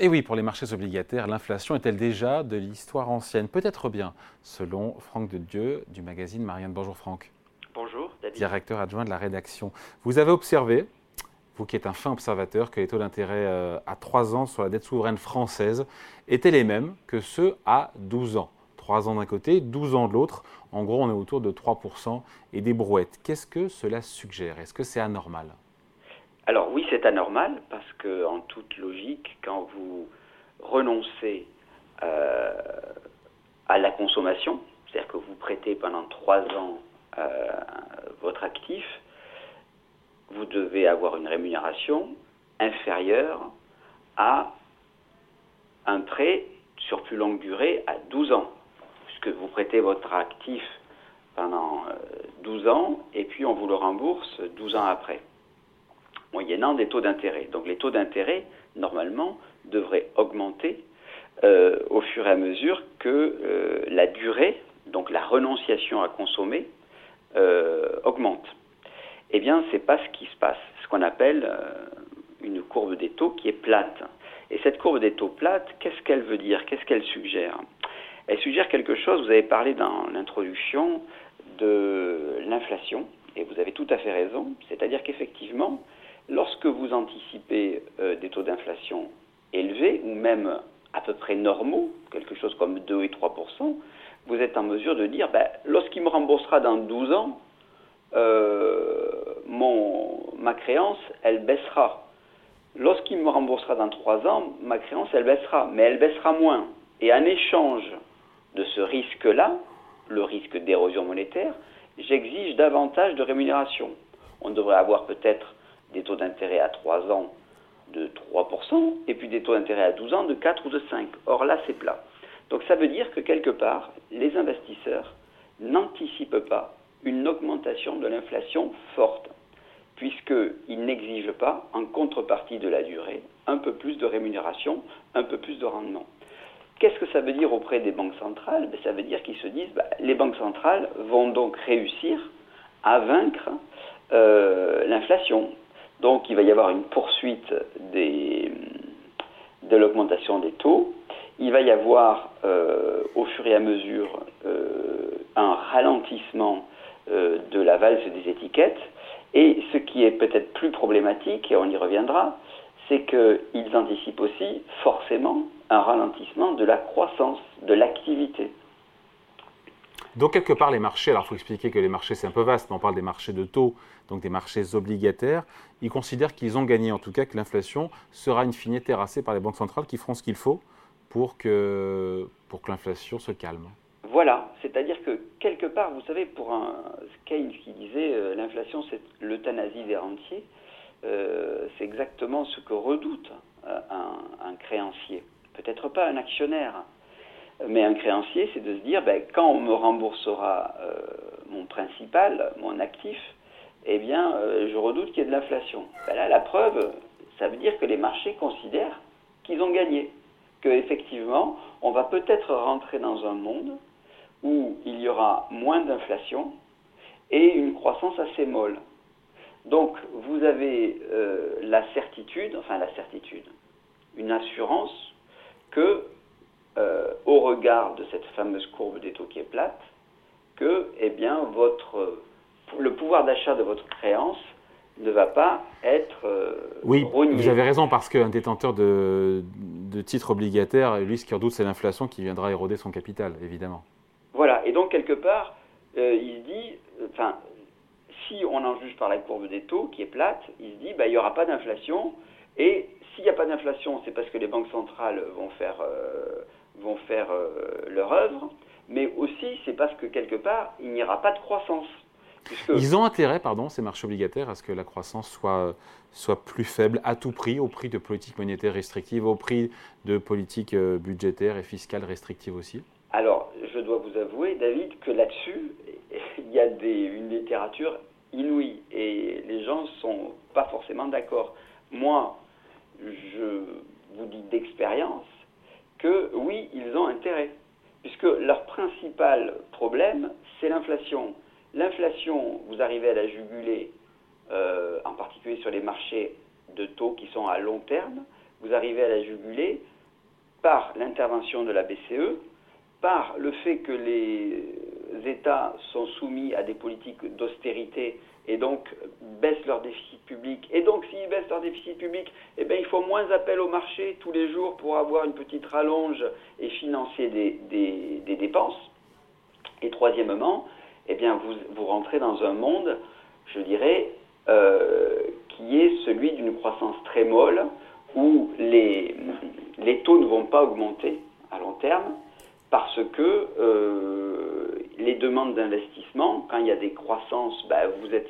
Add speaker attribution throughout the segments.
Speaker 1: Et oui, pour les marchés obligataires, l'inflation est-elle déjà de l'histoire ancienne? Peut-être bien, selon Franck de Dieu du magazine Marianne. Bonjour Franck.
Speaker 2: Bonjour, David.
Speaker 1: Directeur adjoint de la rédaction. Vous avez observé, vous qui êtes un fin observateur, que les taux d'intérêt euh, à 3 ans sur la dette souveraine française étaient les mêmes que ceux à 12 ans. 3 ans d'un côté, 12 ans de l'autre. En gros, on est autour de 3% et des brouettes. Qu'est-ce que cela suggère? Est-ce que c'est anormal?
Speaker 2: Alors oui, c'est anormal parce que en toute logique, quand vous renoncez euh, à la consommation, c'est-à-dire que vous prêtez pendant trois ans euh, votre actif, vous devez avoir une rémunération inférieure à un prêt sur plus longue durée à 12 ans, puisque vous prêtez votre actif pendant 12 euh, ans et puis on vous le rembourse 12 ans après moyennant des taux d'intérêt. Donc les taux d'intérêt, normalement, devraient augmenter euh, au fur et à mesure que euh, la durée, donc la renonciation à consommer, euh, augmente. Eh bien, ce n'est pas ce qui se passe. Ce qu'on appelle une courbe des taux qui est plate. Et cette courbe des taux plate, qu'est-ce qu'elle veut dire? Qu'est-ce qu'elle suggère? Elle suggère quelque chose, vous avez parlé dans l'introduction de l'inflation, et vous avez tout à fait raison, c'est-à-dire qu'effectivement, Lorsque vous anticipez euh, des taux d'inflation élevés ou même à peu près normaux, quelque chose comme 2 et 3% vous êtes en mesure de dire, ben, lorsqu'il me remboursera dans 12 ans, euh, ma créance, elle baissera. Lorsqu'il me remboursera dans 3 ans, ma créance, elle baissera, mais elle baissera moins. Et en échange de ce risque-là, le risque d'érosion monétaire, j'exige davantage de rémunération. On devrait avoir peut-être des taux d'intérêt à 3 ans de 3%, et puis des taux d'intérêt à 12 ans de 4 ou de 5. Or là, c'est plat. Donc ça veut dire que quelque part, les investisseurs n'anticipent pas une augmentation de l'inflation forte, puisqu'ils n'exigent pas, en contrepartie de la durée, un peu plus de rémunération, un peu plus de rendement. Qu'est-ce que ça veut dire auprès des banques centrales? Ben, Ça veut dire qu'ils se disent, bah, les banques centrales vont donc réussir à vaincre euh, l'inflation. Donc il va y avoir une poursuite de l'augmentation des taux. Il va y avoir euh, au fur et à mesure euh, un ralentissement euh, de la valse des étiquettes. Et ce qui est peut-être plus problématique, et on y reviendra, c'est qu'ils anticipent aussi forcément un ralentissement de la croissance, de l'activité.
Speaker 1: Donc, quelque part, les marchés, alors il faut expliquer que les marchés, c'est un peu vaste, mais on parle des marchés de taux, donc des marchés obligataires. Ils considèrent qu'ils ont gagné, en tout cas, que l'inflation sera une fine terrassée par les banques centrales qui feront ce qu'il faut pour que, pour que l'inflation se calme.
Speaker 2: Voilà, c'est-à-dire que quelque part, vous savez, pour un Keynes qui disait euh, l'inflation, c'est l'euthanasie des rentiers, euh, c'est exactement ce que redoute euh, un créancier. Peut-être pas un actionnaire, mais un créancier, c'est de se dire, ben, quand on me remboursera euh, mon principal, mon actif, eh bien, euh, je redoute qu'il y ait de l'inflation. Ben là, la preuve, ça veut dire que les marchés considèrent qu'ils ont gagné, qu'effectivement, on va peut-être rentrer dans un monde où il y aura moins d'inflation et une croissance assez molle. Donc, vous avez euh, la certitude, enfin la certitude, une assurance que euh, au regard de cette fameuse courbe des taux qui est plate, que eh bien, votre, le pouvoir d'achat de votre créance ne va pas être euh,
Speaker 1: oui, vous avez raison, parce qu'un détenteur de, de titres obligataires, lui, ce qui redoute, c'est l'inflation qui viendra éroder son capital, évidemment.
Speaker 2: Voilà, et donc, quelque part, euh, il dit, enfin, si on en juge par la courbe des taux, qui est plate, il se dit, bah, il n'y aura pas d'inflation, et s'il n'y a pas d'inflation, c'est parce que les banques centrales vont faire vont faire euh, leur œuvre, mais aussi c'est parce que quelque part, il n'y aura pas de croissance.
Speaker 1: Ils ont intérêt, pardon, ces marchés obligataires, à ce que la croissance soit, soit plus faible à tout prix, au prix de politiques monétaires restrictives, au prix de politiques euh, budgétaires et fiscales restrictives aussi
Speaker 2: Alors, je dois vous avouer, David, que là-dessus, il y a des, une littérature inouïe et les gens ne sont pas forcément d'accord. Moi, je vous dis d'expérience, que oui, ils ont intérêt, puisque leur principal problème, c'est l'inflation. L'inflation, vous arrivez à la juguler, euh, en particulier sur les marchés de taux qui sont à long terme, vous arrivez à la juguler par l'intervention de la BCE, par le fait que les États sont soumis à des politiques d'austérité et donc baissent leur déficit public. Et donc s'ils baissent leur déficit public, eh bien, il faut moins appel au marché tous les jours pour avoir une petite rallonge et financer des, dépenses. Et troisièmement, eh bien, vous, vous, rentrez dans un monde, je dirais, euh, qui est celui d'une croissance très molle, où les, les taux ne vont pas augmenter à long terme, parce que euh, les demandes d'investissement, quand il y a des croissances, ben, vous êtes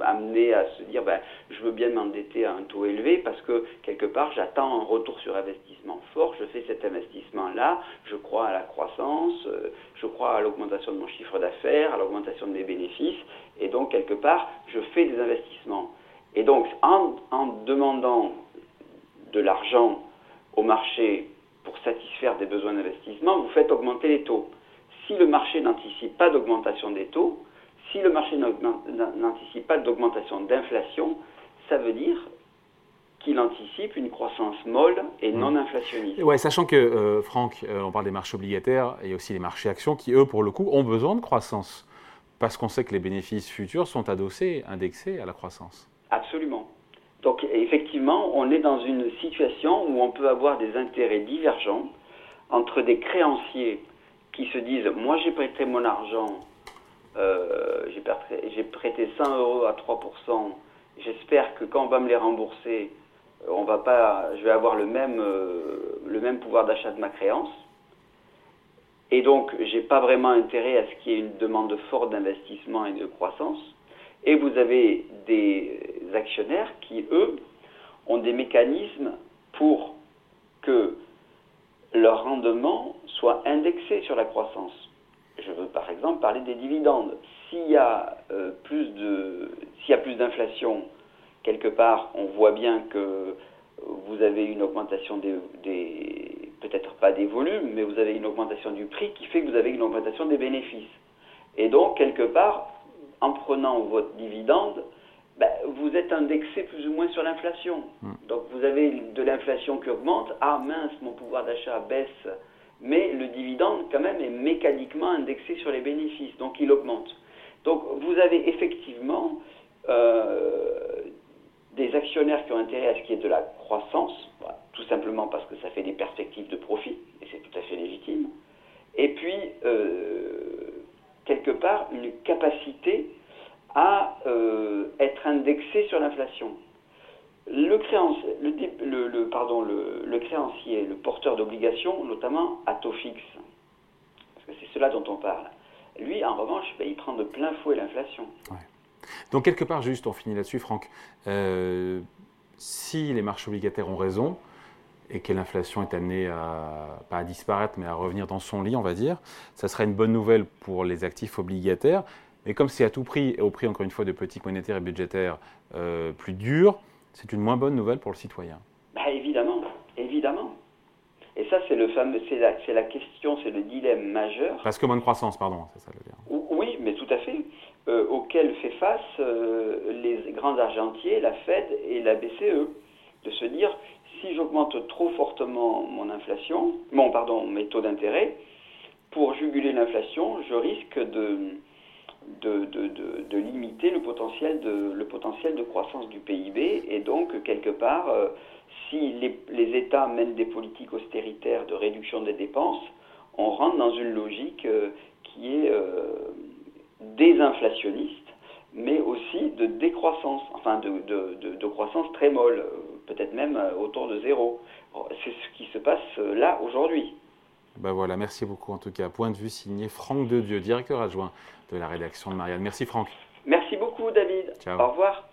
Speaker 2: amené à se dire ben, je veux bien m'endetter à un taux élevé parce que quelque part j'attends un retour sur investissement fort, je fais cet investissement-là, je crois à la croissance, euh, je crois à l'augmentation de mon chiffre d'affaires, à l'augmentation de mes bénéfices, et donc quelque part je fais des investissements. Et donc en, en demandant de l'argent au marché pour satisfaire des besoins d'investissement, vous faites augmenter les taux. Si le marché n'anticipe pas d'augmentation des taux, si le marché n'anticipe pas d'augmentation d'inflation, ça veut dire qu'il anticipe une croissance molle et mmh. non inflationniste.
Speaker 1: Ouais, sachant que, euh, Franck, euh, on parle des marchés obligataires et aussi les marchés actions qui, eux, pour le coup, ont besoin de croissance. Parce qu'on sait que les bénéfices futurs sont adossés, indexés à la croissance.
Speaker 2: Absolument. Donc effectivement, on est dans une situation où on peut avoir des intérêts divergents entre des créanciers qui se disent moi j'ai prêté mon argent, euh, j'ai prêté, 100 euros à 3%, j'espère que quand on va me les rembourser, euh, on va pas, je vais avoir le même, euh, le même pouvoir d'achat de ma créance. Et donc, j'ai pas vraiment intérêt à ce qu'il y ait une demande forte d'investissement et de croissance. Et vous avez des actionnaires qui, eux, ont des mécanismes pour que leur rendement soit indexé sur la croissance. Je veux par exemple parler des dividendes. S'il y a euh, plus de, s'il y a plus d'inflation quelque part, on voit bien que vous avez une augmentation des, des peut-être pas des volumes, mais vous avez une augmentation du prix qui fait que vous avez une augmentation des bénéfices. Et donc quelque part, en prenant votre dividende, ben, vous êtes indexé plus ou moins sur l'inflation. Hmm. Donc vous avez de l'inflation qui augmente. Ah mince, mon pouvoir d'achat baisse. Mais le dividende, quand même, est mécaniquement indexé sur les bénéfices. Donc il augmente. Donc vous avez effectivement euh, des actionnaires qui ont intérêt à ce qu'il y ait de la croissance, tout simplement parce que ça fait des perspectives de profit, et c'est tout à fait légitime. Et puis, euh, quelque part une capacité à euh, être indexé sur l'inflation. Le, créancier, le, le, pardon, le, créancier, le porteur d'obligations, notamment à taux fixe, parce que c'est cela dont on parle, lui, en revanche, ben, il prend de plein fouet l'inflation.
Speaker 1: Donc, quelque part, juste, on finit là-dessus, Franck, euh, si les marchés obligataires ont raison, et que l'inflation est amenée à, pas à disparaître, mais à revenir dans son lit, on va dire, ça serait une bonne nouvelle pour les actifs obligataires. Mais comme c'est à tout prix, et au prix encore une fois de politiques monétaires et budgétaires euh, plus dures, c'est une moins bonne nouvelle pour le citoyen.
Speaker 2: Bah, évidemment, évidemment. Et ça, c'est le fameux, c'est la, question, c'est le dilemme majeur.
Speaker 1: Parce que moins de croissance, pardon, c'est ça
Speaker 2: le dire. Oui, mais tout à fait. Euh, auquel fait face euh, les grands argentiers, la Fed et la BCE, de se dire si j'augmente trop fortement mon inflation, mon pardon, mes taux d'intérêt, pour juguler l'inflation, je risque de, de, de, limiter le potentiel de, le potentiel de croissance du PIB. Et donc, quelque part, euh, si les, États mènent des politiques austéritaires de réduction des dépenses, on rentre dans une logique euh, qui est euh, désinflationniste, mais aussi de décroissance, enfin de, croissance très molle peut-être même autour de zéro. C'est ce qui se passe là aujourd'hui.
Speaker 1: Ben voilà, merci beaucoup en tout cas. Point de vue signé Franck Dedieu, directeur adjoint de la rédaction de Marianne. Merci Franck.
Speaker 2: Merci beaucoup David. Ciao. Au revoir.